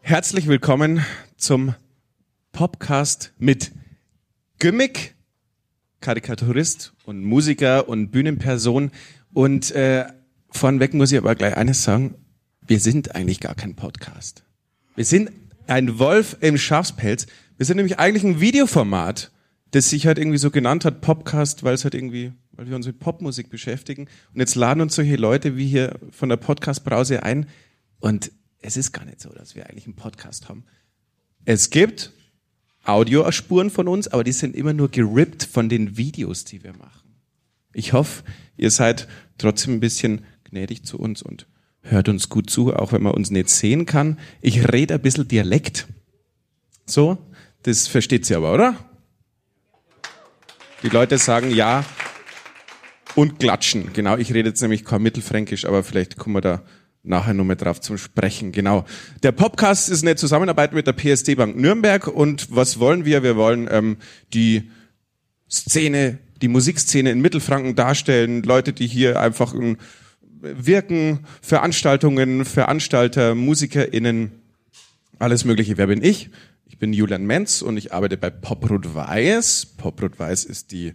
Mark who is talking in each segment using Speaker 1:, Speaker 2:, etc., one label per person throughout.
Speaker 1: Herzlich willkommen zum Podcast mit Gimmick, Karikaturist und Musiker und Bühnenperson. Und äh, vornweg muss ich aber gleich eines sagen, wir sind eigentlich gar kein Podcast. Wir sind ein Wolf im Schafspelz. Wir sind nämlich eigentlich ein Videoformat, das sich halt irgendwie so genannt hat, Podcast, weil es halt irgendwie, weil wir uns mit Popmusik beschäftigen. Und jetzt laden uns solche Leute wie hier von der Podcast-Brause ein. Und es ist gar nicht so, dass wir eigentlich einen Podcast haben. Es gibt Audiospuren von uns, aber die sind immer nur gerippt von den Videos, die wir machen. Ich hoffe, ihr seid trotzdem ein bisschen gnädig zu uns und hört uns gut zu, auch wenn man uns nicht sehen kann. Ich rede ein bisschen Dialekt. So, das versteht sie aber, oder? Die Leute sagen ja und klatschen. Genau, ich rede jetzt nämlich kein Mittelfränkisch, aber vielleicht kommen wir da nachher noch mal drauf zum Sprechen. Genau. Der Podcast ist eine Zusammenarbeit mit der PSD Bank Nürnberg und was wollen wir? Wir wollen ähm, die Szene, die Musikszene in Mittelfranken darstellen, Leute, die hier einfach ähm, wirken, Veranstaltungen, Veranstalter, MusikerInnen, alles mögliche. Wer bin ich? Ich bin Julian Menz und ich arbeite bei Poprot Weiß. Poprot Weiß ist die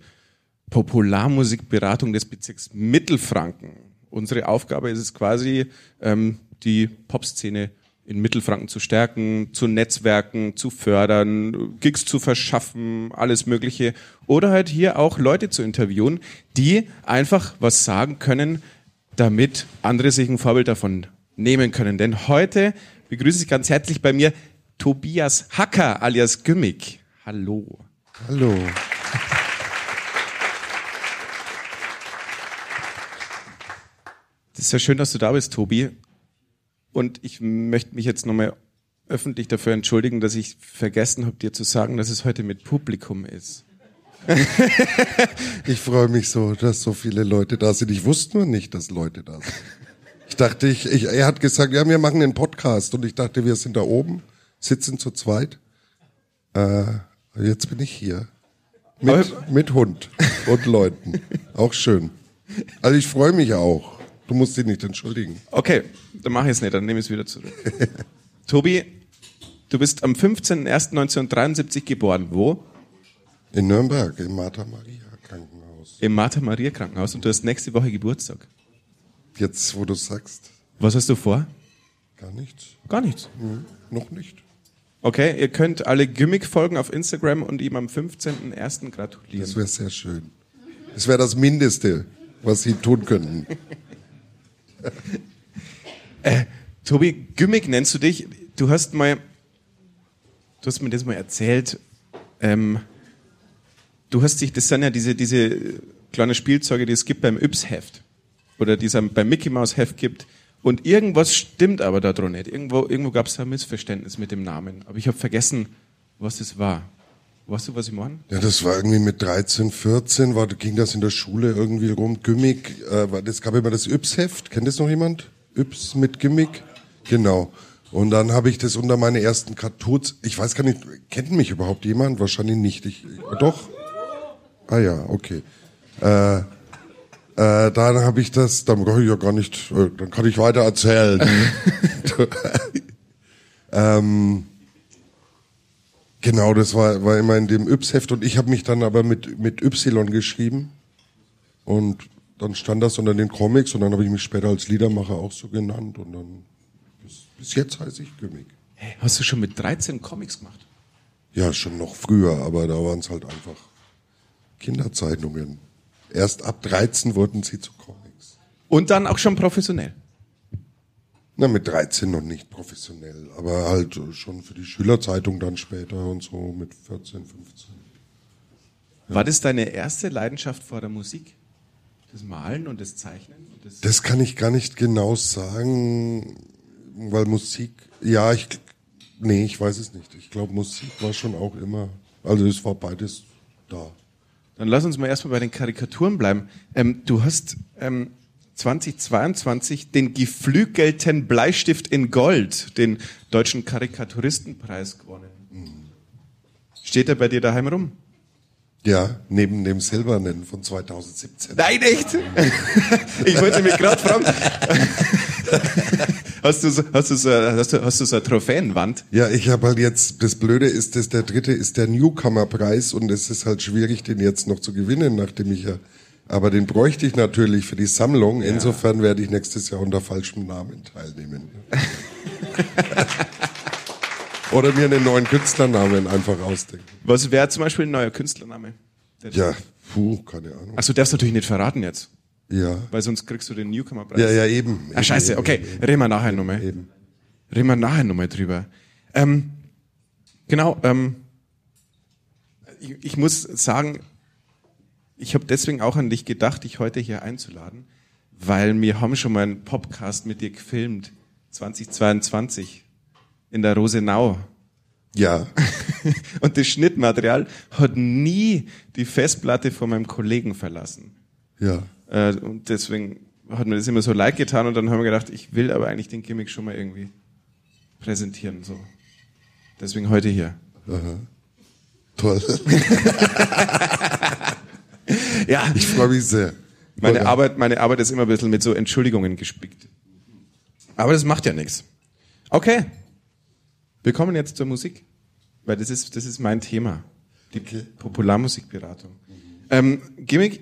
Speaker 1: Popularmusikberatung des Bezirks Mittelfranken unsere Aufgabe ist es quasi, ähm, die Popszene in Mittelfranken zu stärken, zu netzwerken, zu fördern, Gigs zu verschaffen, alles Mögliche. Oder halt hier auch Leute zu interviewen, die einfach was sagen können, damit andere sich ein Vorbild davon nehmen können. Denn heute begrüße ich ganz herzlich bei mir Tobias Hacker alias Gümmick. Hallo.
Speaker 2: Hallo.
Speaker 1: Es ist ja schön, dass du da bist, Tobi. Und ich möchte mich jetzt nochmal öffentlich dafür entschuldigen, dass ich vergessen habe, dir zu sagen, dass es heute mit Publikum ist.
Speaker 2: ich freue mich so, dass so viele Leute da sind. Ich wusste nur nicht, dass Leute da sind. Ich dachte, ich, ich, er hat gesagt, ja, wir machen einen Podcast und ich dachte, wir sind da oben, sitzen zu zweit. Äh, jetzt bin ich hier. Mit, mit Hund und Leuten. Auch schön. Also ich freue mich auch. Du musst dich nicht entschuldigen.
Speaker 1: Okay, dann mache ich es nicht, dann nehme ich es wieder zurück. Tobi, du bist am 15.01.1973 geboren. Wo?
Speaker 2: In Nürnberg, im Martha Maria Krankenhaus.
Speaker 1: Im Martha Maria Krankenhaus und du hast nächste Woche Geburtstag.
Speaker 2: Jetzt, wo du sagst.
Speaker 1: Was hast du vor?
Speaker 2: Gar nichts.
Speaker 1: Gar nichts?
Speaker 2: Mhm, noch nicht.
Speaker 1: Okay, ihr könnt alle Gimmick folgen auf Instagram und ihm am 15.01. gratulieren.
Speaker 2: Das wäre sehr schön. Das wäre das Mindeste, was sie tun könnten.
Speaker 1: äh, Tobi, Gimmick nennst du dich. Du hast mal, du hast mir das mal erzählt. Ähm, du hast dich, das sind ja diese, diese kleinen Spielzeuge, die es gibt beim Yps-Heft. Oder die es beim Mickey Mouse Heft gibt. Und irgendwas stimmt aber da drin nicht. Irgendwo, irgendwo gab es ein Missverständnis mit dem Namen. Aber ich habe vergessen, was es war. Weißt du, was ich meine?
Speaker 2: Ja, das war irgendwie mit 13, 14, war, ging das in der Schule irgendwie rum. Gimmick, äh, das gab immer das Yps-Heft. Kennt das noch jemand? Yps mit Gimmick? Genau. Und dann habe ich das unter meine ersten Cartoons. Ich weiß gar nicht, kennt mich überhaupt jemand? Wahrscheinlich nicht. Ich, doch? Ah ja, okay. Äh, äh, dann habe ich das, dann kann ich ja gar nicht, äh, dann kann ich weiter erzählen. ähm, Genau, das war, war immer in dem Yps-Heft und ich habe mich dann aber mit, mit Y geschrieben und dann stand das unter den Comics und dann habe ich mich später als Liedermacher auch so genannt und dann bis, bis jetzt heiße ich Gimmick.
Speaker 1: Hey, hast du schon mit 13 Comics gemacht?
Speaker 2: Ja, schon noch früher, aber da waren es halt einfach Kinderzeichnungen. Erst ab 13 wurden sie zu Comics.
Speaker 1: Und dann auch schon professionell?
Speaker 2: Na, mit 13 noch nicht professionell, aber halt schon für die Schülerzeitung dann später und so mit 14, 15.
Speaker 1: Ja. War das deine erste Leidenschaft vor der Musik? Das Malen und das Zeichnen? Und
Speaker 2: das, das kann ich gar nicht genau sagen, weil Musik, ja, ich, nee, ich weiß es nicht. Ich glaube, Musik war schon auch immer, also es war beides da.
Speaker 1: Dann lass uns mal erstmal bei den Karikaturen bleiben. Ähm, du hast ähm, 2022 den geflügelten Bleistift in Gold, den Deutschen Karikaturistenpreis gewonnen. Steht er bei dir daheim rum?
Speaker 2: Ja, neben dem Silbernen von 2017.
Speaker 1: Nein, echt? ich wollte mich gerade fragen. hast, du so, hast, du so, hast, du, hast du so eine Trophäenwand?
Speaker 2: Ja, ich habe halt jetzt, das Blöde ist, dass der dritte ist der Newcomer-Preis und es ist halt schwierig, den jetzt noch zu gewinnen, nachdem ich ja, aber den bräuchte ich natürlich für die Sammlung. Insofern werde ich nächstes Jahr unter falschem Namen teilnehmen. Oder mir einen neuen Künstlernamen einfach ausdenken.
Speaker 1: Was wäre zum Beispiel ein neuer Künstlername?
Speaker 2: Ja, puh, keine Ahnung.
Speaker 1: Achso, darfst du natürlich nicht verraten jetzt,
Speaker 2: Ja.
Speaker 1: weil sonst kriegst du den Newcomer-Preis.
Speaker 2: Ja, ja, eben.
Speaker 1: Ah, scheiße, okay, reden wir nachher nochmal.
Speaker 2: Eben.
Speaker 1: Reden wir nachher nochmal drüber. Ähm, genau, ähm, ich, ich muss sagen, ich habe deswegen auch an dich gedacht, dich heute hier einzuladen, weil wir haben schon mal einen Podcast mit dir gefilmt, 2022, in der Rosenau.
Speaker 2: Ja.
Speaker 1: Und das Schnittmaterial hat nie die Festplatte von meinem Kollegen verlassen.
Speaker 2: Ja.
Speaker 1: Äh, und deswegen hat mir das immer so leid getan und dann haben wir gedacht, ich will aber eigentlich den Gimmick schon mal irgendwie präsentieren. So. Deswegen heute hier.
Speaker 2: Toll.
Speaker 1: Ja,
Speaker 2: Ich freue mich sehr.
Speaker 1: meine. Arbeit, meine Arbeit ist immer ein bisschen mit so Entschuldigungen gespickt. Aber das macht ja nichts. Okay. Wir kommen jetzt zur Musik. Weil das ist, das ist mein Thema. Die
Speaker 2: Okay.
Speaker 1: Popularmusikberatung. Ähm, Gimmick,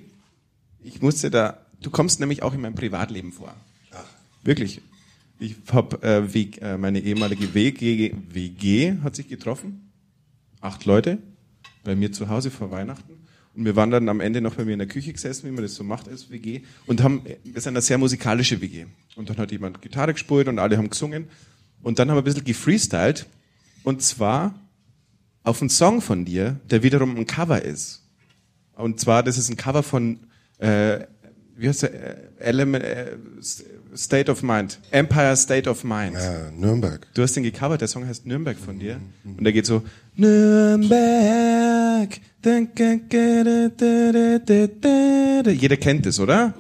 Speaker 1: ich musste da, du kommst nämlich auch in meinem Privatleben vor. Wirklich. Ich habe äh, wie- äh, meine ehemalige WG, WG hat sich getroffen. Acht Leute bei mir zu Hause vor Weihnachten. Und wir waren dann am Ende noch bei mir in der Küche gesessen, wie man das so macht als WG. Und haben, wir sind eine sehr musikalische WG. Und dann hat jemand Gitarre gespielt und alle haben gesungen. Und dann haben wir ein bisschen gefreestylt. Und zwar auf einen Song von dir, der wiederum ein Cover ist. Und zwar, das ist ein Cover von, äh, wie heißt der, äh, Element, äh, State of Mind, Empire State of Mind.
Speaker 2: Ja, Nürnberg.
Speaker 1: Du hast den gecovert, der Song heißt Nürnberg von dir. Und der geht so, Nürnberg. Jeder kennt es, oder?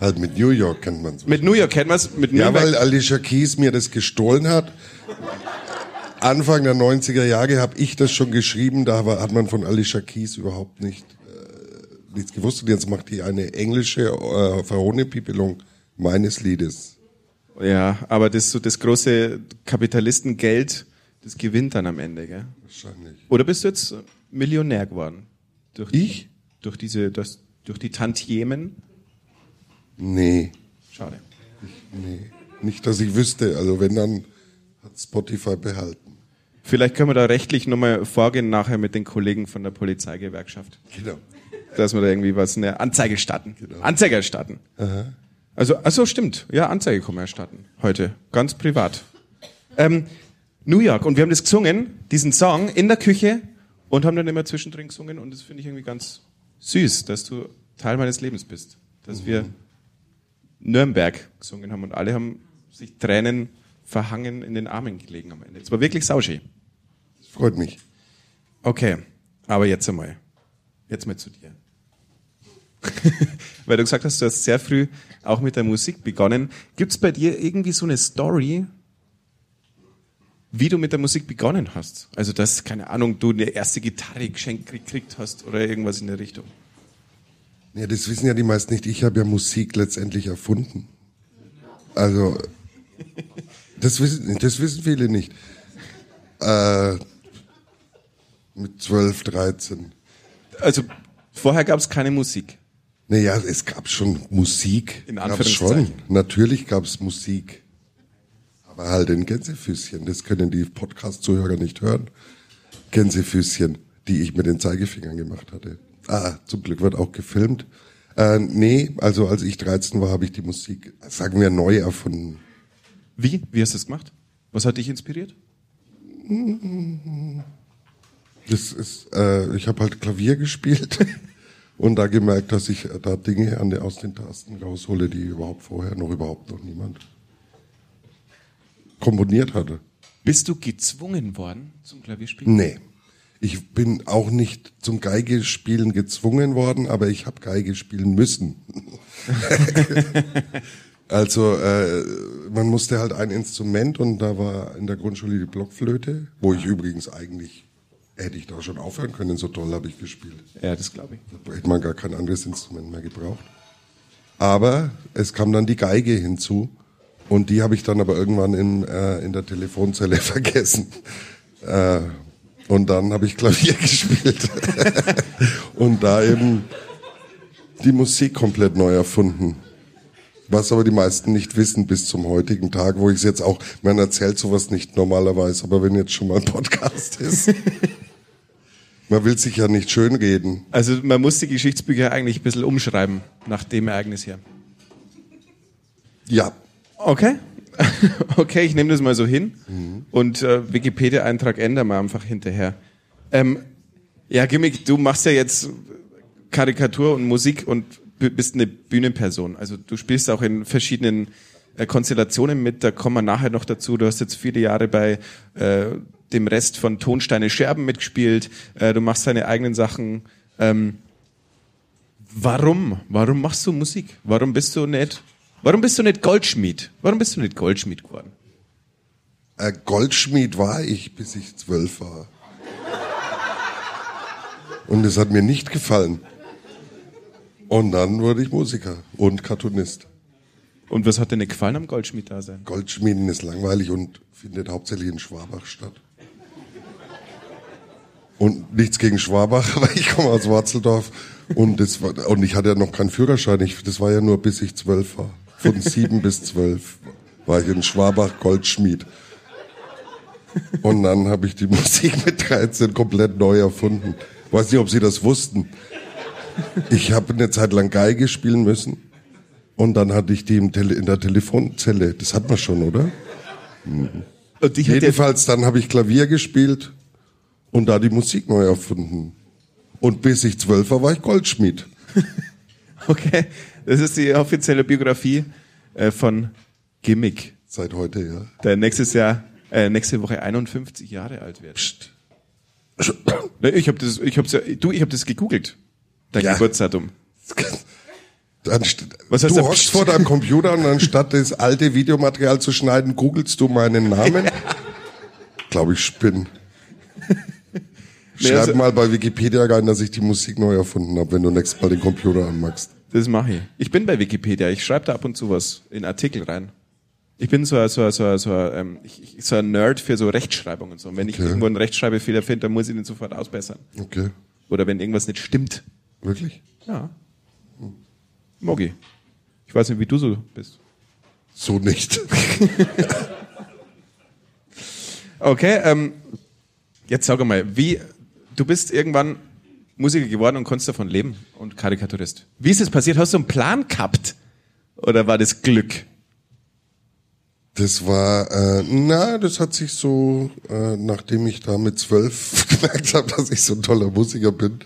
Speaker 2: Halt mit New York kennt man's.
Speaker 1: Mit New York kennt man es,
Speaker 2: Ja, weil Alicia Keys mir das gestohlen hat. Anfang der 90er Jahre habe ich das schon geschrieben, da hat man von Alicia Keys überhaupt nicht nichts gewusst. Und jetzt macht die eine englische äh, Verhohnepiepelung meines Liedes.
Speaker 1: ja, aber das so das große Kapitalistengeld, das gewinnt dann am Ende, gell?
Speaker 2: Wahrscheinlich.
Speaker 1: Oder bist du jetzt Millionär geworden? Durch
Speaker 2: Ich?
Speaker 1: Durch diese, das, durch die Tantiemen?
Speaker 2: Nee,
Speaker 1: Schade.
Speaker 2: nee. Nicht, dass ich wüsste. Also wenn, dann hat Spotify behalten.
Speaker 1: Vielleicht können wir da rechtlich nochmal vorgehen nachher mit den Kollegen von der Polizeigewerkschaft.
Speaker 2: Genau.
Speaker 1: Dass wir da irgendwie was, eine Anzeige starten. Anzeige erstatten. Also, also stimmt. Ja, Anzeige wir erstatten. Heute. Ganz privat. Ähm, New York. Und wir haben das gesungen, diesen Song, in der Küche und haben dann immer zwischendrin gesungen und das finde ich irgendwie ganz süß, dass du Teil meines Lebens bist. Dass wir Nürnberg gesungen haben und alle haben sich Tränen verhangen in den Armen gelegen am Ende. Es war wirklich sauschön.
Speaker 2: Freut mich.
Speaker 1: Okay, aber jetzt einmal. Jetzt mal zu dir. Weil du gesagt hast, du hast sehr früh auch mit der Musik begonnen. Gibt's bei dir irgendwie so eine Story, wie du mit der Musik begonnen hast? Also, dass, keine Ahnung, du eine erste Gitarre geschenkt gekriegt hast oder irgendwas in der Richtung.
Speaker 2: Ja, das wissen ja die meisten nicht. Ich habe ja Musik letztendlich erfunden. Also, das wissen, das wissen viele nicht. Äh, mit 12, 13.
Speaker 1: Also, vorher gab's keine Musik.
Speaker 2: Naja, es gab schon Musik.
Speaker 1: In
Speaker 2: Gab's
Speaker 1: Anführungszeichen.
Speaker 2: schon. Natürlich gab es Musik. Aber halt in Gänsefüßchen. Das können die Podcast-Zuhörer nicht hören. Gänsefüßchen, die ich mit den Zeigefingern gemacht hatte. Ah, zum Glück wird auch gefilmt. Äh, nee, also als ich 13 war, habe ich die Musik, sagen wir, neu erfunden.
Speaker 1: Wie? Wie hast du das gemacht? Was hat dich inspiriert?
Speaker 2: Das ist, äh, ich habe halt Klavier gespielt und da gemerkt, dass ich da Dinge an der, aus den Tasten raushole, die überhaupt vorher noch überhaupt noch niemand komponiert hatte.
Speaker 1: Bist du gezwungen worden zum Klavierspielen?
Speaker 2: Nee. Ich bin auch nicht zum Geigespielen gezwungen worden, aber ich habe Geige spielen müssen. also äh, man musste halt ein Instrument und da war in der Grundschule die Blockflöte, wo ich übrigens eigentlich hätte ich da schon aufhören können, so toll habe ich gespielt.
Speaker 1: Ja, das glaube ich.
Speaker 2: Da hätte man gar kein anderes Instrument mehr gebraucht. Aber es kam dann die Geige hinzu und die habe ich dann aber irgendwann in, äh, in der Telefonzelle vergessen. Äh, und dann habe ich Klavier gespielt und da eben die Musik komplett neu erfunden. Was aber die meisten nicht wissen bis zum heutigen Tag, wo ich es jetzt auch, man erzählt sowas nicht normalerweise, aber wenn jetzt schon mal ein Podcast ist. man will sich ja nicht schönreden.
Speaker 1: Also man muss die Geschichtsbücher eigentlich ein bisschen umschreiben nach dem Ereignis hier.
Speaker 2: Ja.
Speaker 1: Okay. okay, ich nehme das mal so hin. Mhm. Und äh, Wikipedia-Eintrag ändern wir einfach hinterher. Ähm, ja, Gimmick, du machst ja jetzt Karikatur und Musik und bist eine Bühnenperson. Also du spielst auch in verschiedenen äh, Konstellationen mit, da kommen wir nachher noch dazu. Du hast jetzt viele Jahre bei äh, dem Rest von Tonsteine Scherben mitgespielt. Äh, du machst deine eigenen Sachen. Ähm, warum? Warum machst du Musik? Warum bist du nicht? Warum bist du nicht Goldschmied? Warum bist du nicht Goldschmied geworden?
Speaker 2: Äh, Goldschmied war ich, bis ich zwölf war. Und es hat mir nicht gefallen. Und dann wurde ich Musiker und Cartoonist.
Speaker 1: Und was hat nicht gefallen am Goldschmied da sein?
Speaker 2: Goldschmieden ist langweilig und findet hauptsächlich in Schwabach statt. Und nichts gegen Schwabach, aber ich komme aus Warzeldorf und das war, und ich hatte ja noch keinen Führerschein. Ich, das war ja nur bis ich zwölf war. Von sieben bis zwölf war ich in Schwabach Goldschmied. Und dann habe ich die Musik mit 13 komplett neu erfunden. Weiß nicht, ob Sie das wussten. Ich habe eine Zeit lang Geige spielen müssen und dann hatte ich die in der Telefonzelle. Das hat man schon, oder? Mhm. Jedenfalls dann habe ich Klavier gespielt und da die Musik neu erfunden. Und bis ich zwölf war, war ich Goldschmied.
Speaker 1: okay, das ist die offizielle Biografie äh, von Gimmick.
Speaker 2: Seit heute, ja.
Speaker 1: Der nächstes Jahr, äh, nächste Woche 51 Jahre alt wird. Psst. Ich habe das, ich hab's ja, du, ich habe das gegoogelt. Dein ja. Geburtsdatum.
Speaker 2: Was heißt du hockst vor deinem Computer und anstatt das alte Videomaterial zu schneiden, googelst du meinen Namen. Ja. Glaube ich, spinn. Schreib also, mal bei Wikipedia rein, dass ich die Musik neu erfunden habe, wenn du nächstes Mal den Computer anmachst.
Speaker 1: Das mache ich. Ich bin bei Wikipedia. Ich schreibe da ab und zu was in Artikel rein. Ich bin so, so, so, so, ähm, ich, so ein Nerd für so Rechtschreibung und so. Und wenn okay. ich irgendwo einen Rechtschreibfehler finde, dann muss ich den sofort ausbessern.
Speaker 2: Okay.
Speaker 1: Oder wenn irgendwas nicht stimmt.
Speaker 2: Wirklich?
Speaker 1: Ja. Hm. Mogi. Ich weiß nicht, wie du so bist.
Speaker 2: So nicht.
Speaker 1: okay, ähm, jetzt sag mal, wie, du bist irgendwann Musiker geworden und konntest davon leben und Karikaturist. Wie ist es passiert? Hast du einen Plan gehabt? Oder war das Glück?
Speaker 2: Das war, äh, na, das hat sich so, äh, nachdem ich da mit zwölf gemerkt habe, dass ich so ein toller Musiker bin,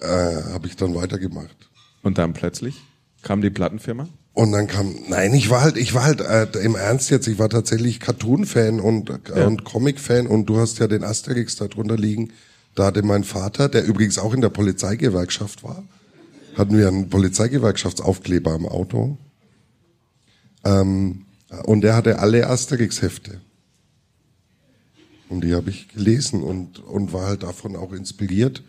Speaker 2: äh, habe ich dann weitergemacht.
Speaker 1: Und dann plötzlich kam die Plattenfirma?
Speaker 2: Und dann kam, nein, ich war halt, ich war halt äh, im Ernst jetzt, ich war tatsächlich Cartoon-Fan und, äh, ja. und Comic-Fan und du hast ja den Asterix da drunter liegen. Da hatte mein Vater, der übrigens auch in der Polizeigewerkschaft war, hatten wir einen Polizeigewerkschaftsaufkleber im Auto. Ähm, und der hatte alle Asterix-Hefte. Und die habe ich gelesen und, und war halt davon auch inspiriert,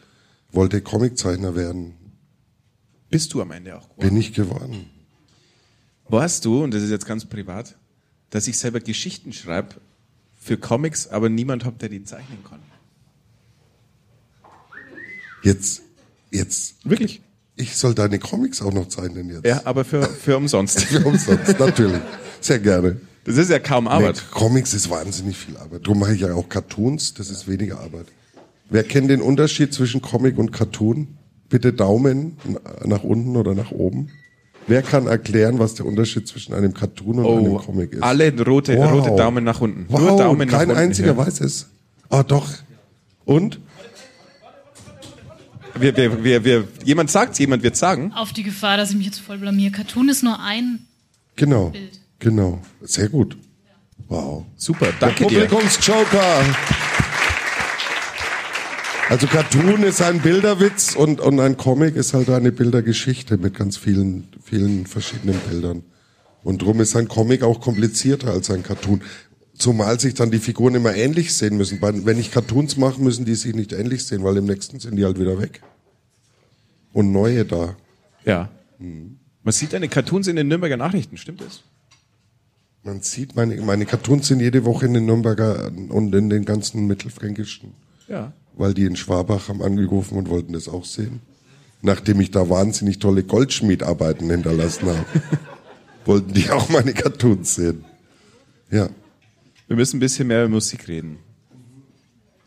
Speaker 2: wollte Comiczeichner werden.
Speaker 1: Bist du am Ende auch
Speaker 2: geworden? Bin ich geworden.
Speaker 1: Warst du, und das ist jetzt ganz privat, dass ich selber Geschichten schreibe für Comics, aber niemand hat, der die zeichnen kann?
Speaker 2: Jetzt, jetzt.
Speaker 1: Wirklich?
Speaker 2: Ich soll deine Comics auch noch zeichnen jetzt.
Speaker 1: Ja, aber für, für umsonst.
Speaker 2: für umsonst, natürlich. Sehr gerne.
Speaker 1: Das ist ja kaum Arbeit. Nee,
Speaker 2: Comics ist wahnsinnig viel Arbeit. Darum mache ich ja auch Cartoons, das ist weniger Arbeit. Wer kennt den Unterschied zwischen Comic und Cartoon? Bitte Daumen nach unten oder nach oben. Wer kann erklären, was der Unterschied zwischen einem Cartoon und oh, einem Comic ist?
Speaker 1: Alle rote, wow. rote Daumen nach unten.
Speaker 2: Wow, Nur Daumen kein nach unten. einziger ja. weiß es. Ah, oh, doch. Und?
Speaker 1: Wir, wir, wir, wir, jemand sagt jemand wird sagen.
Speaker 3: Auf die Gefahr, dass ich mich jetzt voll blamier. Cartoon ist nur ein
Speaker 2: genau,
Speaker 3: Bild.
Speaker 2: Genau, sehr gut. Wow.
Speaker 1: Super, danke
Speaker 2: Der
Speaker 1: dir.
Speaker 2: Publikumsjoker. Also Cartoon ist ein Bilderwitz und, und ein Comic ist halt eine Bildergeschichte mit ganz vielen, vielen verschiedenen Bildern. Und drum ist ein Comic auch komplizierter als ein Cartoon. Zumal sich dann die Figuren immer ähnlich sehen müssen. Wenn ich Cartoons mache, müssen die sich nicht ähnlich sehen, weil im nächsten sind die halt wieder weg. Und neue da.
Speaker 1: Ja. Man sieht deine Cartoons in den Nürnberger Nachrichten, stimmt das?
Speaker 2: Man sieht, meine, meine Cartoons sind jede Woche in den Nürnberger und in den ganzen mittelfränkischen.
Speaker 1: Ja.
Speaker 2: Weil die in Schwabach haben angerufen und wollten das auch sehen. Nachdem ich da wahnsinnig tolle Goldschmiedarbeiten hinterlassen habe, wollten die auch meine Cartoons sehen. Ja.
Speaker 1: Wir müssen ein bisschen mehr über Musik reden.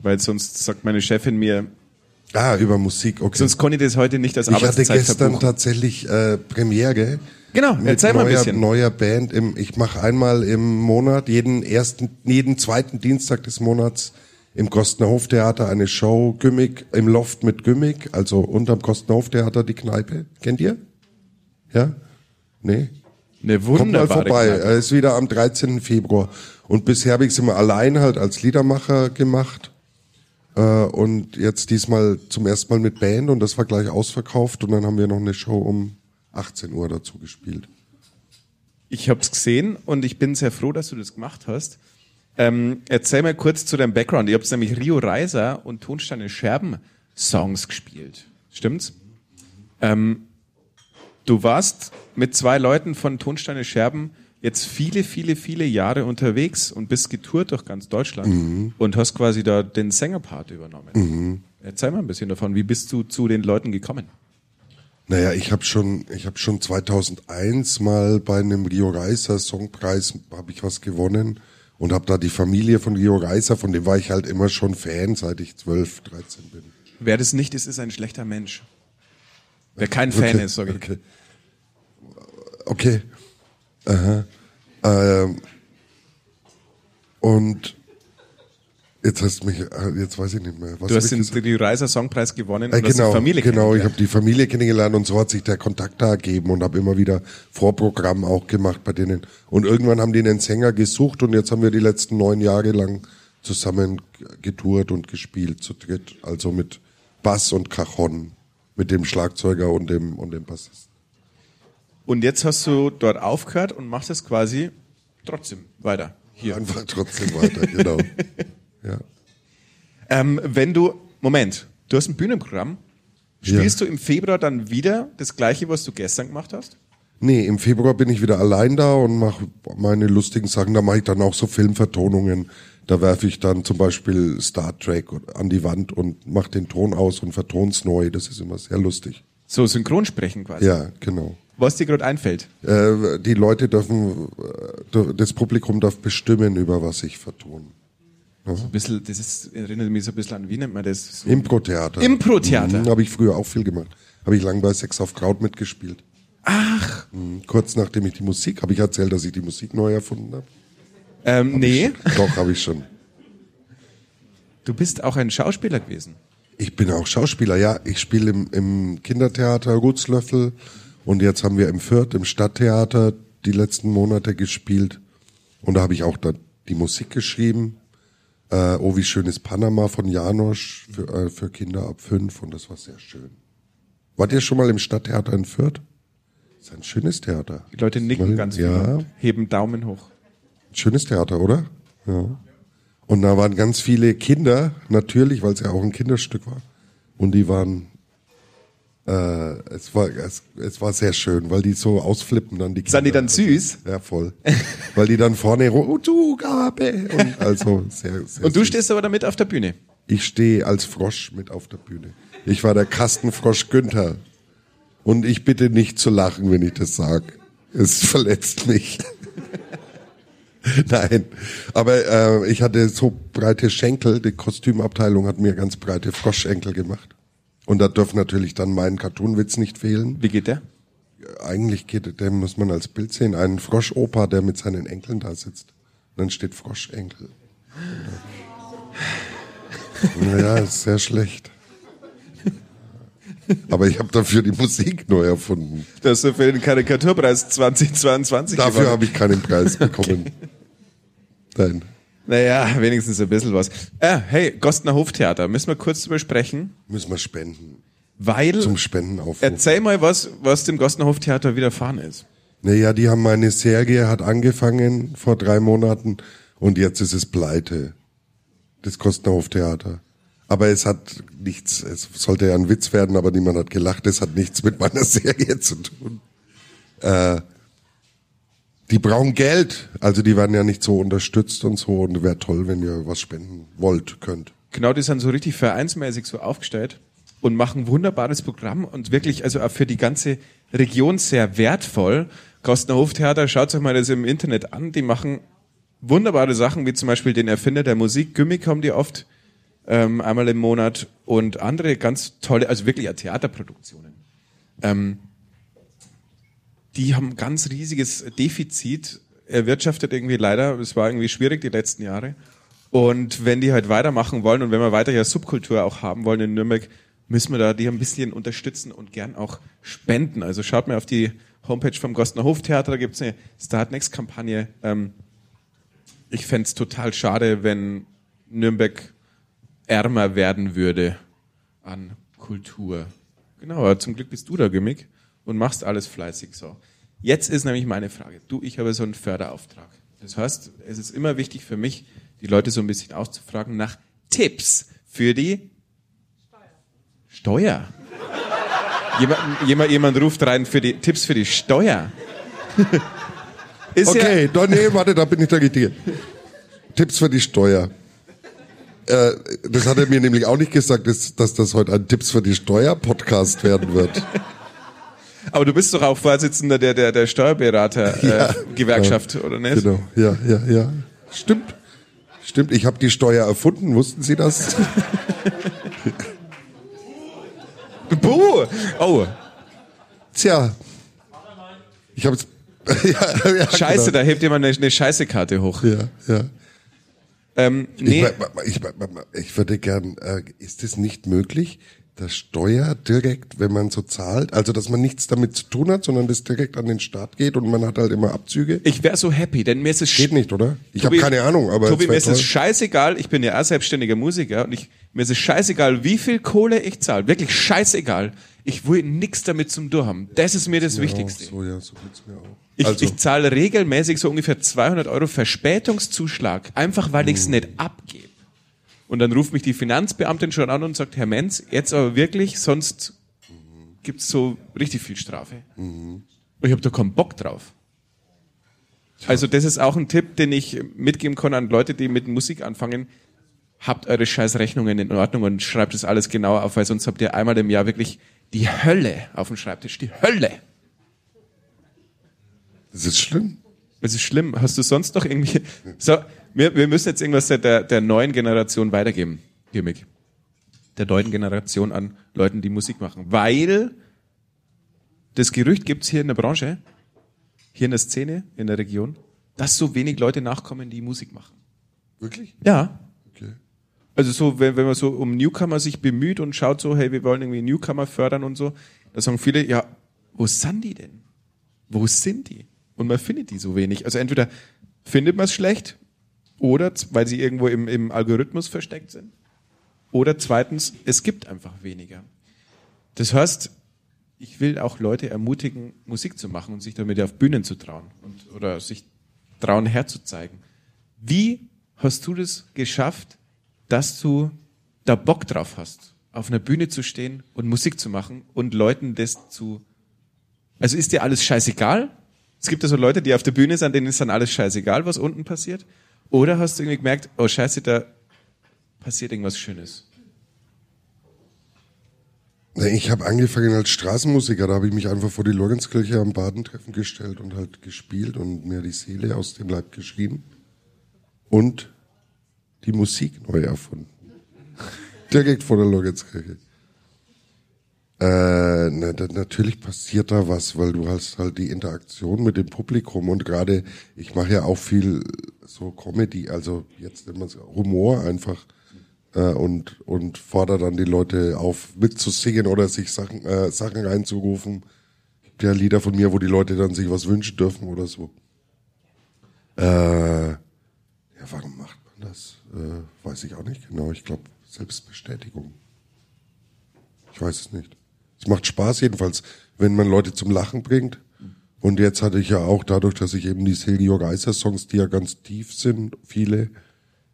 Speaker 1: Weil sonst sagt meine Chefin mir,
Speaker 2: Ah, über Musik, okay.
Speaker 1: sonst konnte ich das heute nicht als
Speaker 2: ich hatte
Speaker 1: Arbeitszeit
Speaker 2: gestern
Speaker 1: verbuchen.
Speaker 2: tatsächlich äh, Premiere.
Speaker 1: Genau,
Speaker 2: mit
Speaker 1: erzähl mal ein
Speaker 2: neuer,
Speaker 1: bisschen.
Speaker 2: neuer Band. Im, ich mache einmal im Monat, jeden ersten, jeden zweiten Dienstag des Monats im Kostner Hoftheater eine Show, Gimmick, im Loft mit Gimmick, also unterm Kostner Hoftheater die Kneipe. Kennt ihr? Ja? Nee?
Speaker 1: Eine
Speaker 2: Kommt mal
Speaker 1: wunderbare
Speaker 2: vorbei. Er ist wieder am 13. Februar. Und bisher habe ich es immer allein halt als Liedermacher gemacht. Äh, und jetzt diesmal zum ersten Mal mit Band und das war gleich ausverkauft und dann haben wir noch eine Show um 18 Uhr dazu gespielt.
Speaker 1: Ich habe es gesehen und ich bin sehr froh, dass du das gemacht hast. Ähm, erzähl mal kurz zu deinem Background. Ihr habt nämlich Rio Reiser und Tonsteine Scherben Songs gespielt. Stimmt's? Ähm, du warst mit zwei Leuten von Tonsteine Scherben jetzt viele, viele, viele Jahre unterwegs und bist getourt durch ganz Deutschland und hast quasi da den Sängerpart übernommen. Erzähl mal ein bisschen davon. Wie bist du zu den Leuten gekommen?
Speaker 2: Naja, ich habe schon, ich habe schon 2001 mal bei einem Rio Reiser Songpreis habe ich was gewonnen und habe da die Familie von Rio Reiser, von dem war ich halt immer schon Fan, seit ich 12, 13 bin.
Speaker 1: Wer das nicht ist, ist ein schlechter Mensch. Wer kein Fan
Speaker 2: Okay,
Speaker 1: ist, ich.
Speaker 2: Okay. Okay. Aha. Ähm. Und jetzt hast du mich, äh, jetzt weiß ich nicht mehr. Was
Speaker 1: Du hast den? Rio Reiser Songpreis gewonnen
Speaker 2: Äh,
Speaker 1: und hast
Speaker 2: genau,
Speaker 1: die Familie
Speaker 2: genau. Ich habe die Familie kennengelernt und so hat sich der Kontakt da ergeben und habe immer wieder Vorprogramm auch gemacht bei denen. Und irgendwann haben die einen Sänger gesucht und jetzt haben wir die letzten neun Jahre lang zusammen getourt und gespielt zu dritt, also mit Bass und Cajon, mit dem Schlagzeuger und dem und dem Bassisten.
Speaker 1: Und jetzt hast du dort aufgehört und machst es quasi trotzdem weiter. Hier.
Speaker 2: Einfach trotzdem weiter, genau. Ja.
Speaker 1: Ähm, wenn du, Moment, du hast ein Bühnenprogramm. Spielst du im Februar dann wieder das gleiche, was du gestern gemacht hast?
Speaker 2: Nee, im Februar bin ich wieder allein da und mache meine lustigen Sachen. Da mache ich dann auch so Filmvertonungen. Da werfe ich dann zum Beispiel Star Trek an die Wand und mache den Ton aus und verton's neu. Das ist immer sehr lustig.
Speaker 1: So Synchronsprechen quasi.
Speaker 2: Ja, genau.
Speaker 1: Was dir gerade einfällt.
Speaker 2: Äh, die Leute dürfen, äh, das Publikum darf bestimmen, über was ich vertone.
Speaker 1: So ein bisschen, das ist, erinnert mich so ein bisschen an, wie nennt man das? So
Speaker 2: Impro-Theater.
Speaker 1: Impro-Theater.
Speaker 2: Mhm, Habe ich früher auch viel gemacht. Habe ich lang bei Sex auf Kraut mitgespielt.
Speaker 1: Ach,
Speaker 2: Mhm. Kurz nachdem ich die Musik, habe ich erzählt, dass ich die Musik neu erfunden habe?
Speaker 1: ähm, nee,
Speaker 2: Doch, habe ich schon.
Speaker 1: du bist auch ein Schauspieler gewesen.
Speaker 2: Ich bin auch Schauspieler, ja. Ich spiele im, im Kindertheater Rutslöffel und jetzt haben wir im Fürth im Stadttheater die letzten Monate gespielt und da habe ich auch da die Musik geschrieben. Äh, oh, wie schön ist Panama von Janosch für, äh, für Kinder ab fünf und das war sehr schön. Wart ihr schon mal im Stadttheater in Fürth? Das ist ein schönes Theater.
Speaker 1: Die Leute nicken
Speaker 2: Mal-
Speaker 1: ganz viel
Speaker 2: ja.
Speaker 1: und heben Daumen hoch.
Speaker 2: Schönes Theater, oder? Ja. Und da waren ganz viele Kinder, natürlich, weil es ja auch ein Kinderstück war. Und die waren, äh, es war, es, es war sehr schön, weil die so ausflippen dann die Kinder.
Speaker 1: Sind die dann süß?
Speaker 2: Ja, voll. weil die dann vorne, oh, Zugabe. Und also sehr, sehr
Speaker 1: Und du
Speaker 2: süß.
Speaker 1: stehst aber damit auf der Bühne.
Speaker 2: Ich stehe als Frosch mit auf der Bühne. Ich war der Kastenfrosch Günther. Und ich bitte nicht zu lachen, wenn ich das sag. Es verletzt mich. Nein, aber äh, ich hatte so breite Schenkel, die Kostümabteilung hat mir ganz breite Froschenkel gemacht. Und da darf natürlich dann mein Cartoonwitz nicht fehlen.
Speaker 1: Wie geht der?
Speaker 2: Eigentlich geht, den muss man als Bild sehen, einen Froschopa, der mit seinen Enkeln da sitzt. Und dann steht Froschenkel. Naja, ist sehr schlecht. Aber ich habe dafür die Musik neu erfunden.
Speaker 1: Du hast du für den Karikaturpreis 2022
Speaker 2: Dafür habe ich keinen Preis bekommen. Nein.
Speaker 1: Naja, wenigstens ein bisschen was. Äh, hey, Gostner Hoftheater, müssen wir kurz drüber sprechen,
Speaker 2: Müssen wir spenden.
Speaker 1: weil
Speaker 2: Zum Spendenaufruf.
Speaker 1: erzähl mal was, was dem Gostner Hoftheater widerfahren ist.
Speaker 2: Naja, die haben meine Serie, hat angefangen vor drei Monaten und jetzt ist es pleite. Das Kostenhof-Theater. Aber es hat nichts, es sollte ja ein Witz werden, aber niemand hat gelacht, es hat nichts mit meiner Serie zu tun. Äh, die brauchen Geld, also die werden ja nicht so unterstützt und so und wäre toll, wenn ihr was spenden wollt, könnt.
Speaker 1: Genau, die sind so richtig vereinsmäßig so aufgestellt und machen wunderbares Programm und wirklich also auch für die ganze Region sehr wertvoll. Gostner Hoftheater, schaut euch mal das im Internet an, die machen wunderbare Sachen, wie zum Beispiel den Erfinder der Musik, Gimmick haben die oft ähm, einmal im Monat und andere ganz tolle, also wirklich auch Theaterproduktionen. Ähm, die haben ganz riesiges Defizit erwirtschaftet irgendwie leider. Es war irgendwie schwierig die letzten Jahre. Und wenn die halt weitermachen wollen und wenn wir weiter ja Subkultur auch haben wollen in Nürnberg, müssen wir da die ein bisschen unterstützen und gern auch spenden. Also schaut mal auf die Homepage vom Gostner Hoftheater, da gibt's eine Start Next Kampagne. Ähm, ich fänd's total schade, wenn Nürnberg ärmer werden würde an Kultur. Genau, aber zum Glück bist du da, Gimmick, und machst alles fleißig so. Jetzt ist nämlich meine Frage. Du, ich habe so einen Förderauftrag. Das heißt, es ist immer wichtig für mich, die Leute so ein bisschen auszufragen nach Tipps für die Steuer. Jemand, jemand, jemand ruft rein für die Tipps für die Steuer. ist
Speaker 2: Okay, da, nee, warte, da bin ich der Richtige. Tipps für die Steuer. Äh, das hat er mir nämlich auch nicht gesagt, dass, dass das heute ein Tipps für die Steuer-Podcast werden wird.
Speaker 1: Aber du bist doch auch Vorsitzender der, der, der Steuerberater-Gewerkschaft,
Speaker 2: Ja,
Speaker 1: oder nicht?
Speaker 2: Genau, ja, ja, ja. Stimmt. Stimmt, ich habe die Steuer erfunden, wussten Sie das?
Speaker 1: Buh! Oh,
Speaker 2: Tja. Ich habe ja, ja,
Speaker 1: scheiße,
Speaker 2: genau.
Speaker 1: da hebt jemand eine, eine Scheiße-Karte hoch.
Speaker 2: Ja, ja.
Speaker 1: Ähm, nee,
Speaker 2: Ich, ich, ich würde gern, äh, ist es nicht möglich, dass Steuer direkt, wenn man so zahlt, also dass man nichts damit zu tun hat, sondern das direkt an den Staat geht und man hat halt immer Abzüge?
Speaker 1: ich wäre so happy, denn mir ist es
Speaker 2: Geht nicht, oder? Ich habe keine Ahnung, aber
Speaker 1: Tobi, mir ist es scheißegal, ich bin ja auch selbstständiger Musiker und ich, mir ist es scheißegal, wie viel Kohle ich zahle. Wirklich scheißegal. Ich will nichts damit zum Durchhaben. Das ist mir das
Speaker 2: Ja,
Speaker 1: Wichtigste.
Speaker 2: So, ja, so geht's mir auch.
Speaker 1: Ich,
Speaker 2: also,
Speaker 1: ich zahle regelmäßig so ungefähr 200 Euro Verspätungszuschlag, einfach weil ich es nicht abgebe. Und dann ruft mich die Finanzbeamtin schon an und sagt, Herr Menz, jetzt aber wirklich, sonst gibt's so richtig viel Strafe. Und ich habe da keinen Bock drauf. Also das ist auch ein Tipp, den ich mitgeben kann an Leute, die mit Musik anfangen. Habt eure scheiß Rechnungen in Ordnung und schreibt das alles genauer auf, weil sonst habt ihr einmal im Jahr wirklich die Hölle auf dem Schreibtisch. Die Hölle.
Speaker 2: das ist schlimm.
Speaker 1: Das ist schlimm. Hast du sonst noch irgendwie. So, wir, wir müssen jetzt irgendwas der, der, neuen Generation weitergeben, Gimmick. Der neuen Generation an Leuten, die Musik machen. Weil das Gerücht gibt's hier in der Branche, hier in der Szene, in der Region, dass so wenig Leute nachkommen, die Musik machen.
Speaker 2: Wirklich?
Speaker 1: Ja.
Speaker 2: Okay.
Speaker 1: Also so, wenn, wenn man so um Newcomer sich bemüht und schaut so, hey, wir wollen irgendwie Newcomer fördern und so, da sagen viele, ja, wo sind die denn? Wo sind die? Und man findet die so wenig. Also entweder findet man es schlecht oder weil sie irgendwo im, im Algorithmus versteckt sind. Oder zweitens, es gibt einfach weniger. Das heißt, ich will auch Leute ermutigen, Musik zu machen und sich damit auf Bühnen zu trauen und, oder sich trauen herzuzeigen. Wie hast du das geschafft, dass du da Bock drauf hast, auf einer Bühne zu stehen und Musik zu machen und Leuten das zu. Also ist dir alles scheißegal? Es gibt ja so Leute, die auf der Bühne sind, denen ist dann alles scheißegal, was unten passiert. Oder hast du irgendwie gemerkt, oh scheiße, da passiert irgendwas Schönes.
Speaker 2: Ich habe angefangen als Straßenmusiker, da habe ich mich einfach vor die Lorenzkirche am Badentreffen gestellt und halt gespielt und mir die Seele aus dem Leib geschrien und die Musik neu erfunden. Direkt vor der Lorenzkirche. Äh, na, natürlich passiert da was, weil du hast halt die Interaktion mit dem Publikum und gerade, ich mache ja auch viel so Comedy, also jetzt nennt es Humor einfach äh, und und fordert dann die Leute auf mitzusingen oder sich Sachen äh, Sachen reinzurufen. Gibt ja Lieder von mir, wo die Leute dann sich was wünschen dürfen oder so. Äh, ja, warum macht man das? Äh, weiß ich auch nicht genau. Ich glaube, Selbstbestätigung. Ich weiß es nicht. Es macht Spaß jedenfalls, wenn man Leute zum Lachen bringt. Und jetzt hatte ich ja auch dadurch, dass ich eben die Silvio Reiser Songs, die ja ganz tief sind, viele,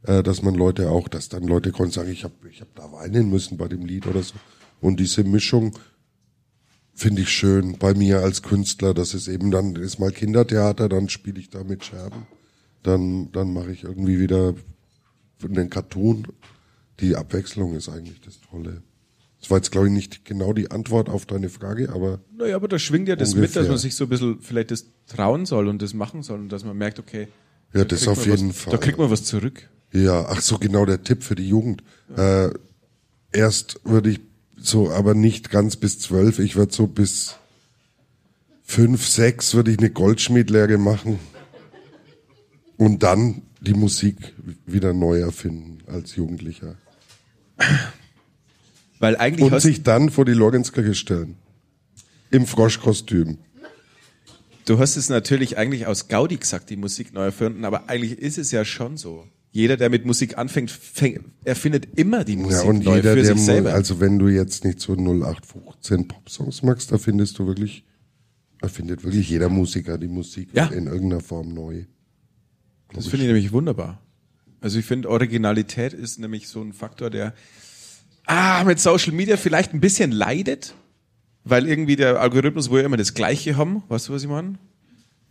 Speaker 2: äh, dass man Leute auch, dass dann Leute konnten sagen, ich habe ich hab da weinen müssen bei dem Lied oder so. Und diese Mischung finde ich schön bei mir als Künstler, dass es eben dann ist mal Kindertheater, dann spiele ich da mit Scherben, dann dann mache ich irgendwie wieder einen Cartoon. Die Abwechslung ist eigentlich das Tolle. Das war jetzt, glaube ich, nicht genau die Antwort auf deine Frage, aber.
Speaker 1: Naja, aber da schwingt ja das
Speaker 2: Ungefähr.
Speaker 1: mit, dass man sich so ein bisschen vielleicht das trauen soll und das machen soll und dass man merkt, okay.
Speaker 2: Ja,
Speaker 1: da
Speaker 2: das
Speaker 1: kriegt
Speaker 2: auf
Speaker 1: man
Speaker 2: jeden
Speaker 1: was,
Speaker 2: Fall.
Speaker 1: Da kriegt man was zurück.
Speaker 2: Ja, ach so, genau der Tipp für die Jugend. Äh, erst würde ich so, aber nicht ganz bis zwölf. Ich würde so bis fünf, sechs würde ich eine Goldschmiedlehre machen und dann die Musik wieder neu erfinden als Jugendlicher.
Speaker 1: Weil eigentlich
Speaker 2: Und sich dann vor die Lorenzkirche stellen. Im Froschkostüm.
Speaker 1: du hast es natürlich eigentlich aus Gaudi gesagt, die Musik neu erfinden, aber eigentlich ist es ja schon so. Jeder, der mit Musik anfängt, fängt, erfindet immer die Musik
Speaker 2: Ja, und
Speaker 1: neu
Speaker 2: jeder,
Speaker 1: für
Speaker 2: der,
Speaker 1: sich selber.
Speaker 2: also wenn du jetzt nicht so 0815 Popsongs magst, da findest du wirklich, da findet wirklich jeder Musiker die Musik
Speaker 1: Ja.
Speaker 2: in irgendeiner Form neu.
Speaker 1: Das finde ich nämlich wunderbar. Also ich finde, Originalität ist nämlich so ein Faktor, der ah, mit Social Media vielleicht ein bisschen leidet, weil irgendwie der Algorithmus will immer das Gleiche haben. Weißt du, was ich meine?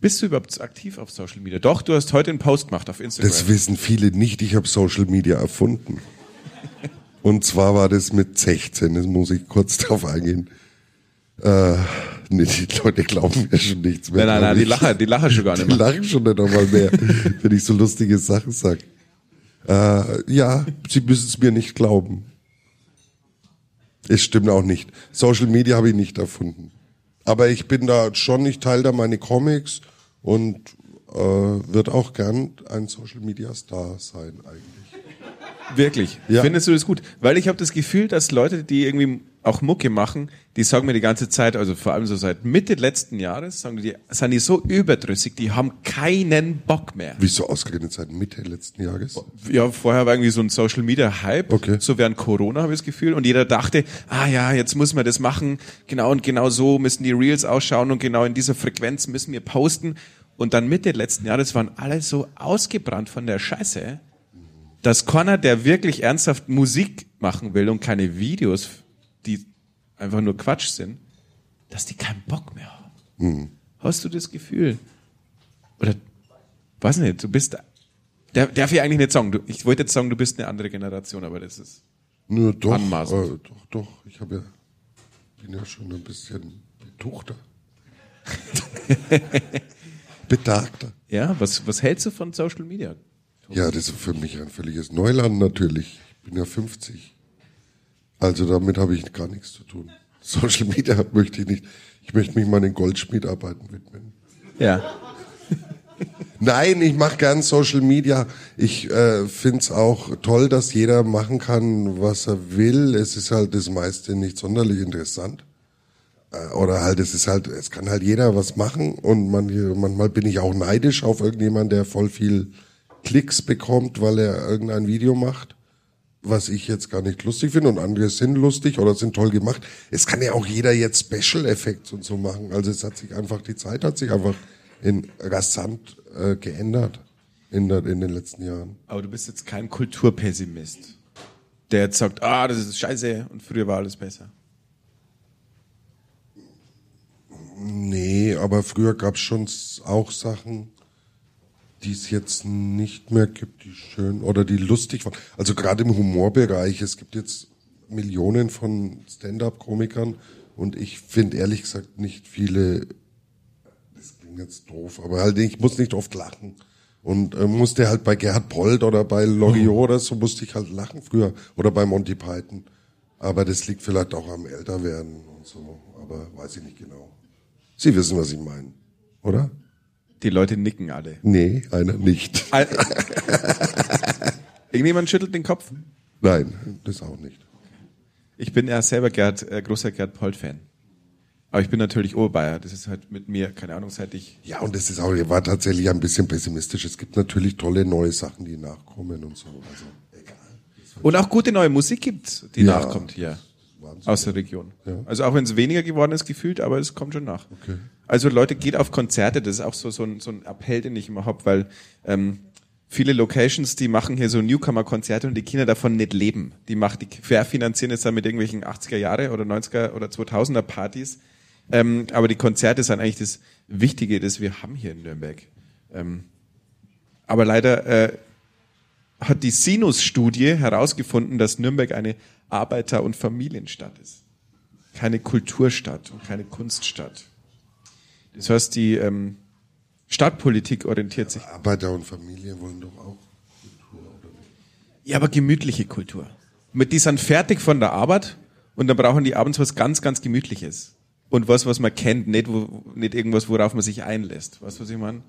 Speaker 1: Bist du überhaupt aktiv auf Social Media? Doch, du hast heute einen Post gemacht auf Instagram.
Speaker 2: Das wissen viele nicht. Ich habe Social Media erfunden. Und zwar war das mit 16, das muss ich kurz drauf eingehen. Äh, nee, die Leute glauben mir schon nichts mehr.
Speaker 1: nein, nein, nein, die lachen, die lachen schon gar nicht
Speaker 2: Die
Speaker 1: mehr.
Speaker 2: lachen schon nicht einmal mehr, wenn ich so lustige Sachen sag. Äh, ja, sie müssen es mir nicht glauben. Es stimmt auch nicht. Social Media habe ich nicht erfunden. Aber ich bin da schon, ich teile da meine Comics und äh, wird auch gern ein Social Media Star sein eigentlich.
Speaker 1: Wirklich.
Speaker 2: Ja.
Speaker 1: Findest du das gut? Weil ich habe das Gefühl, dass Leute, die irgendwie auch Mucke machen, die sagen mir die ganze Zeit, also vor allem so seit Mitte letzten Jahres, sagen die, sind die so überdrüssig, die haben keinen Bock mehr.
Speaker 2: Wieso ausgerechnet seit Mitte letzten Jahres?
Speaker 1: Ja, vorher war irgendwie so ein Social Media Hype,
Speaker 2: Okay.
Speaker 1: so während Corona habe ich das Gefühl und jeder dachte, ah ja, jetzt muss man das machen, genau und genau so müssen die Reels ausschauen und genau in dieser Frequenz müssen wir posten und dann Mitte letzten Jahres waren alle so ausgebrannt von der Scheiße, dass Connor, der wirklich ernsthaft Musik machen will und keine Videos, die einfach nur Quatsch sind, dass die keinen Bock mehr haben. Hast du das Gefühl? Oder, weiß nicht, du bist, der, darf ich eigentlich nicht sagen, du, ich wollte jetzt sagen, du bist eine andere Generation, aber das ist,
Speaker 2: Nur doch,
Speaker 1: Anmaßend.
Speaker 2: äh, doch, doch. Ich habe ja, bin ja schon ein bisschen betuchter. Betagter.
Speaker 1: ja, was, was hältst du von Social Media?
Speaker 2: Ja, das ist für mich ein völliges Neuland natürlich. Ich bin ja 50. Also damit habe ich gar nichts zu tun. Social Media möchte ich nicht. Ich möchte mich meinen Goldschmiedarbeiten widmen.
Speaker 1: Ja.
Speaker 2: Nein, ich mache gern Social Media. Ich äh, find's auch toll, dass jeder machen kann, was er will. Es ist halt das meiste nicht sonderlich interessant. Äh, oder halt, es ist halt, es kann halt jeder was machen und manche, manchmal bin ich auch neidisch auf irgendjemand, der voll viel Klicks bekommt, weil er irgendein Video macht, was ich jetzt gar nicht lustig finde und andere sind lustig oder sind toll gemacht. Es kann ja auch jeder jetzt Special Effects und so machen. Also es hat sich einfach, die Zeit hat sich einfach in rasant äh, geändert in, der, in den letzten Jahren.
Speaker 1: Aber du bist jetzt kein Kulturpessimist, der jetzt sagt, ah, das ist scheiße und früher war alles besser.
Speaker 2: Nee, aber früher gab's schon s- auch Sachen, die es jetzt nicht mehr gibt, die schön oder die lustig waren. Also gerade im Humorbereich, es gibt jetzt Millionen von Stand-up-Komikern und ich finde ehrlich gesagt nicht viele, das klingt jetzt doof, aber halt ich muss nicht oft lachen. Und äh, musste halt bei Gerhard Polt oder bei Loriot oder so musste ich halt lachen früher oder bei Monty Python. Aber das liegt vielleicht auch am Älterwerden und so, aber weiß ich nicht genau. Sie wissen, was ich meine, oder?
Speaker 1: Die Leute nicken alle.
Speaker 2: Nee, einer nicht.
Speaker 1: Al- Irgendjemand schüttelt den Kopf?
Speaker 2: Nein, das auch nicht.
Speaker 1: Ich bin ja selber Gerd, äh, großer Gerd Polt-Fan. Aber ich bin natürlich Oberbayer. Das ist halt mit mir, keine Ahnung, seit ich.
Speaker 2: Ja, und das ist auch, war tatsächlich ein bisschen pessimistisch. Es gibt natürlich tolle neue Sachen, die nachkommen und so. Also, egal.
Speaker 1: Und auch gute neue Musik gibt, die
Speaker 2: Ja.
Speaker 1: nachkommt hier.
Speaker 2: Wahnsinn.
Speaker 1: Aus der Region.
Speaker 2: Ja.
Speaker 1: Also auch wenn es weniger geworden ist, gefühlt, aber es kommt schon nach.
Speaker 2: Okay.
Speaker 1: Also Leute, geht auf Konzerte. Das ist auch so, so, ein, so ein Appell, den ich immer hab, weil ähm, viele Locations, die machen hier so Newcomer-Konzerte und die Kinder davon nicht leben. Die machen, die querfinanzieren jetzt dann mit irgendwelchen 80er Jahre oder 90er oder 2000er Partys. Ähm, aber die Konzerte sind eigentlich das Wichtige, das wir haben hier in Nürnberg. Ähm, aber leider äh, hat die Sinus-Studie herausgefunden, dass Nürnberg eine Arbeiter- und Familienstadt ist. Keine Kulturstadt und keine Kunststadt. Das heißt, die ähm, Stadtpolitik orientiert sich.
Speaker 2: Arbeiter und Familie wollen doch auch Kultur, oder nicht?
Speaker 1: Ja, aber gemütliche Kultur. Mit die sind fertig von der Arbeit und dann brauchen die abends was ganz, ganz Gemütliches. Und was, was man kennt, nicht, wo, nicht irgendwas, worauf man sich einlässt. Weißt du, was ich meine?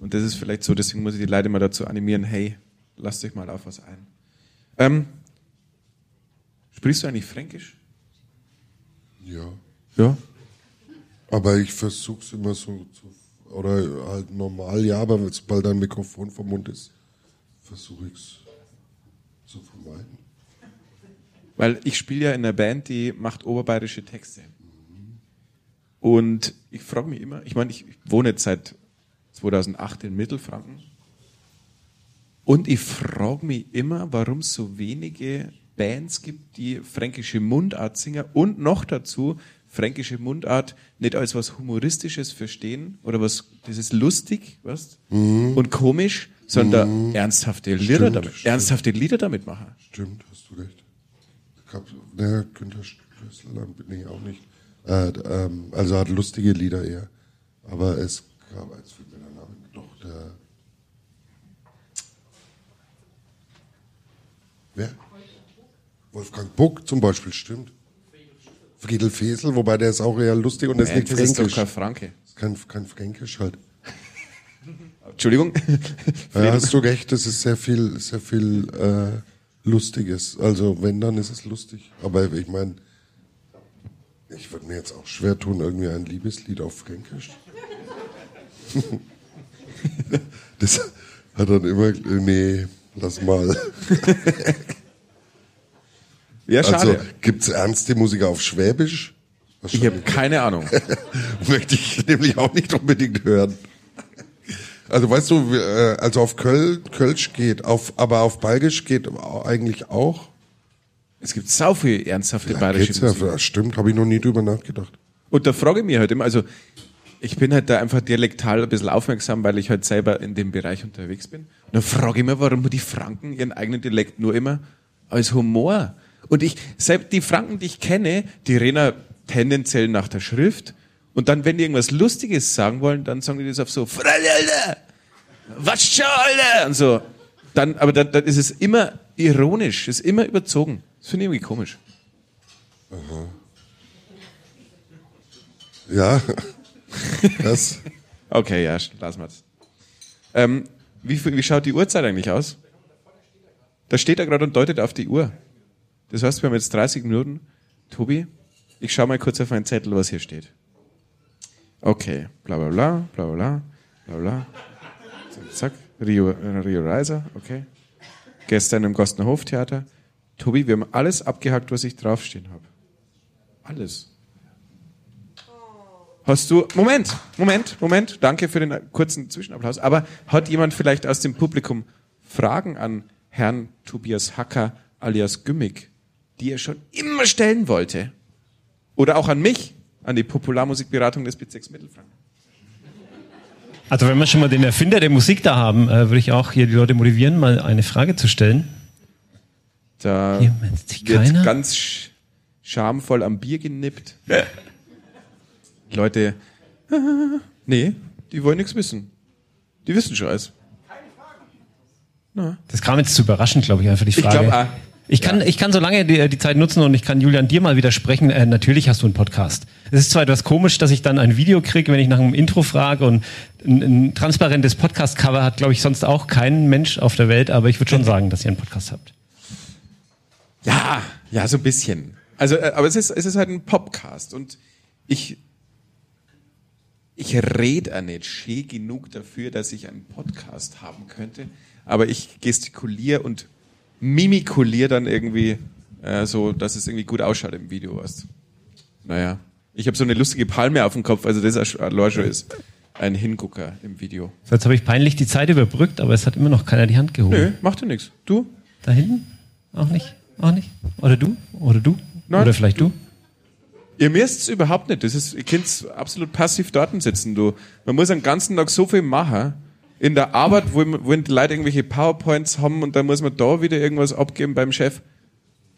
Speaker 1: Und das ist vielleicht so, deswegen muss ich die Leute mal dazu animieren, hey, lasst euch mal auf was ein. Ähm, sprichst du eigentlich Fränkisch?
Speaker 2: Ja.
Speaker 1: Ja.
Speaker 2: Aber ich versuch's immer so zu, oder halt normal, ja, aber sobald ein Mikrofon vom Mund ist, versuche ich's zu vermeiden.
Speaker 1: Weil ich spiele ja in einer Band, die macht oberbayerische Texte. Und ich frage mich immer, ich meine, ich wohne jetzt seit 2008 in Mittelfranken. Und ich frage mich immer, warum es so wenige Bands gibt, die fränkische Mundart singen und noch dazu fränkische Mundart nicht als was Humoristisches verstehen oder was, das ist lustig, was? Und komisch, sondern ernsthafte Lieder
Speaker 2: Stimmt,
Speaker 1: damit,
Speaker 2: stimmt.
Speaker 1: ernsthafte Lieder damit machen.
Speaker 2: Stimmt, hast du recht. Gab, ne, Günther Stößler bin ich auch nicht. Äh, ähm, also hat lustige Lieder eher. Aber es gab, der Name, doch der. Wer? Wolfgang Buck zum Beispiel, stimmt. Friedel Fesel, wobei der ist auch eher lustig und der ist nicht
Speaker 1: das ist doch
Speaker 2: fränkisch.
Speaker 1: kein Franke.
Speaker 2: Kein, kein Fränkisch halt.
Speaker 1: Entschuldigung.
Speaker 2: Ja, hast du recht, das ist sehr viel, sehr viel äh, Lustiges. Also wenn, dann ist es lustig. Aber ich meine, ich würde mir jetzt auch schwer tun, irgendwie ein Liebeslied auf Fränkisch. das hat dann immer, nee, lass mal.
Speaker 1: Ja, schade.
Speaker 2: Also gibt's ernste Musiker auf Schwäbisch?
Speaker 1: ich habe keine Ahnung.
Speaker 2: Möchte ich nämlich auch nicht unbedingt hören. Also weißt du, äh, also auf Köl, Kölsch geht, auf, aber auf Bayerisch geht eigentlich auch.
Speaker 1: Es gibt sau viel ernsthafte
Speaker 2: Ja,
Speaker 1: bayerische
Speaker 2: ja,
Speaker 1: Musik.
Speaker 2: das stimmt, habe ich noch nie drüber nachgedacht.
Speaker 1: Und da frage ich mich halt immer, also ich bin halt da einfach dialektal ein bisschen aufmerksam, weil ich halt selber in dem Bereich unterwegs bin. Und dann frage ich mich, warum die Franken ihren eigenen Dialekt nur immer als Humor. Und ich, selbst die Franken, die ich kenne, die reden tendenziell nach der Schrift. Und dann, wenn die irgendwas Lustiges sagen wollen, dann sagen die das auf so, Alter! Was schon, Alter! Und so. Dann, aber dann, dann ist es immer ironisch, ist immer überzogen. Das finde ich irgendwie komisch.
Speaker 2: Ja, das,
Speaker 1: Okay, ja, lassen wir das. Ähm, wie, wie schaut die Uhrzeit eigentlich aus? Da steht er gerade und deutet auf die Uhr. Das heißt, wir haben jetzt 30 Minuten. Tobi, ich schau mal kurz auf meinen Zettel, was hier steht. Okay, bla bla bla, bla bla bla, bla. Zack, zack. Rio, äh, Rio Reiser, okay. Gestern im Gostener Hoftheater. Tobi, wir haben alles abgehakt, was ich draufstehen habe. Alles. Hast du, Moment, Moment, Moment, danke für den kurzen Zwischenapplaus. Aber hat jemand vielleicht aus dem Publikum Fragen an Herrn Tobias Hacker alias Gümmig, die er schon immer stellen wollte? Oder auch an mich, an die Popularmusikberatung des Bezirks Mittelfranken?
Speaker 4: Also wenn wir schon mal den Erfinder der Musik da haben, äh, würde ich auch hier die Leute motivieren, mal eine Frage zu stellen.
Speaker 1: Da
Speaker 4: Hier
Speaker 1: wird
Speaker 4: keiner.
Speaker 1: ganz sch schamvoll am Bier genippt. Leute, nee, die wollen nichts wissen. Die wissen schon alles.
Speaker 4: Das kam jetzt zu überraschend, glaube ich, einfach die
Speaker 1: Ich
Speaker 4: Frage.
Speaker 1: glaube, ah,
Speaker 4: Ich kann, ich kann so lange die, die Zeit nutzen und ich kann Julian dir mal widersprechen. Äh, natürlich hast du einen Podcast. Es ist zwar etwas komisch, dass ich dann ein Video kriege, wenn ich nach einem Intro frage und ein, ein transparentes Podcast-Cover hat, glaube ich, sonst auch kein Mensch auf der Welt, aber ich würde schon sagen, dass ihr einen Podcast habt.
Speaker 1: Ja, ja, so ein bisschen. Also, äh, aber es ist, es ist halt ein Podcast und ich, ich rede auch nicht schön genug dafür, dass ich einen Podcast haben könnte, aber ich gestikuliere und mimikuliere dann irgendwie äh, so, dass es irgendwie gut ausschaut im Video. Weißt. Naja, ich habe so eine lustige Palme auf dem Kopf, also das schon ist ein Hingucker im Video.
Speaker 4: So, jetzt habe ich peinlich die Zeit überbrückt, aber es hat immer noch keiner die Hand gehoben.
Speaker 1: Nö, macht ja nichts. Du?
Speaker 4: Da hinten? Auch nicht? Auch nicht? Oder du? Oder du?
Speaker 1: Nein.
Speaker 4: Oder vielleicht du?
Speaker 1: Ihr müsst es überhaupt nicht. Das ist, ihr könnt absolut passiv dort sitzen. Du, man muss den ganzen Tag so viel machen. In der Arbeit, wo, wo die Leute irgendwelche PowerPoints haben und dann muss man da wieder irgendwas abgeben beim Chef.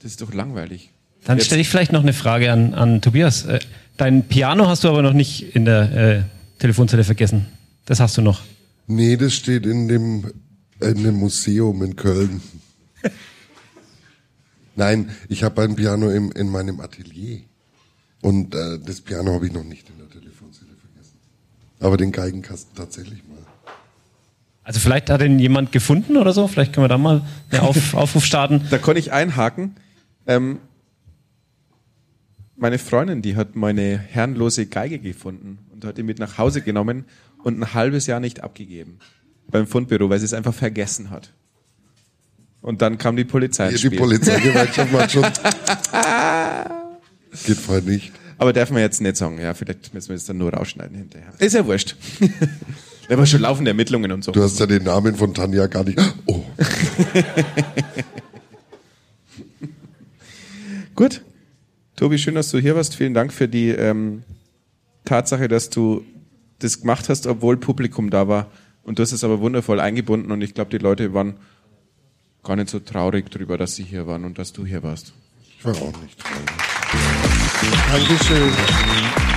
Speaker 1: Das ist doch langweilig.
Speaker 4: Dann stelle ich vielleicht noch eine Frage an, an Tobias. Äh, Dein Piano hast du aber noch nicht in der äh, Telefonzelle vergessen. Das hast du noch.
Speaker 2: Nee, das steht in dem, in dem Museum in Köln. Nein, ich habe ein Piano im, in meinem Atelier. Und äh, das Piano habe ich noch nicht in der Telefonzelle vergessen. Aber den Geigenkasten tatsächlich mal.
Speaker 4: Also vielleicht hat ihn jemand gefunden oder so. Vielleicht können wir da mal einen Auf, Aufruf starten.
Speaker 1: Da kann ich einhaken. Ähm, meine Freundin, die hat meine herrenlose Geige gefunden und hat die mit nach Hause genommen und ein halbes Jahr nicht abgegeben beim Fundbüro, weil sie es einfach vergessen hat. Und dann kam die Polizei ins
Speaker 2: Hier, die. Polizeigewerkschaft macht schon. Geht voll nicht.
Speaker 1: Aber darf man jetzt nicht sagen. Ja, vielleicht müssen wir es dann nur rausschneiden hinterher. Ist ja wurscht. Aber schon laufende Ermittlungen und so.
Speaker 2: Du hast ja den Namen von Tanja gar nicht. Oh,
Speaker 1: Gut. Tobi, schön, dass du hier warst. Vielen Dank für die ähm, Tatsache, dass du das gemacht hast, obwohl Publikum da war. Und du hast es aber wundervoll eingebunden und ich glaube, die Leute waren gar nicht so traurig drüber, dass sie hier waren und dass du hier warst.
Speaker 2: ich war auch nicht traurig. Dankeschön.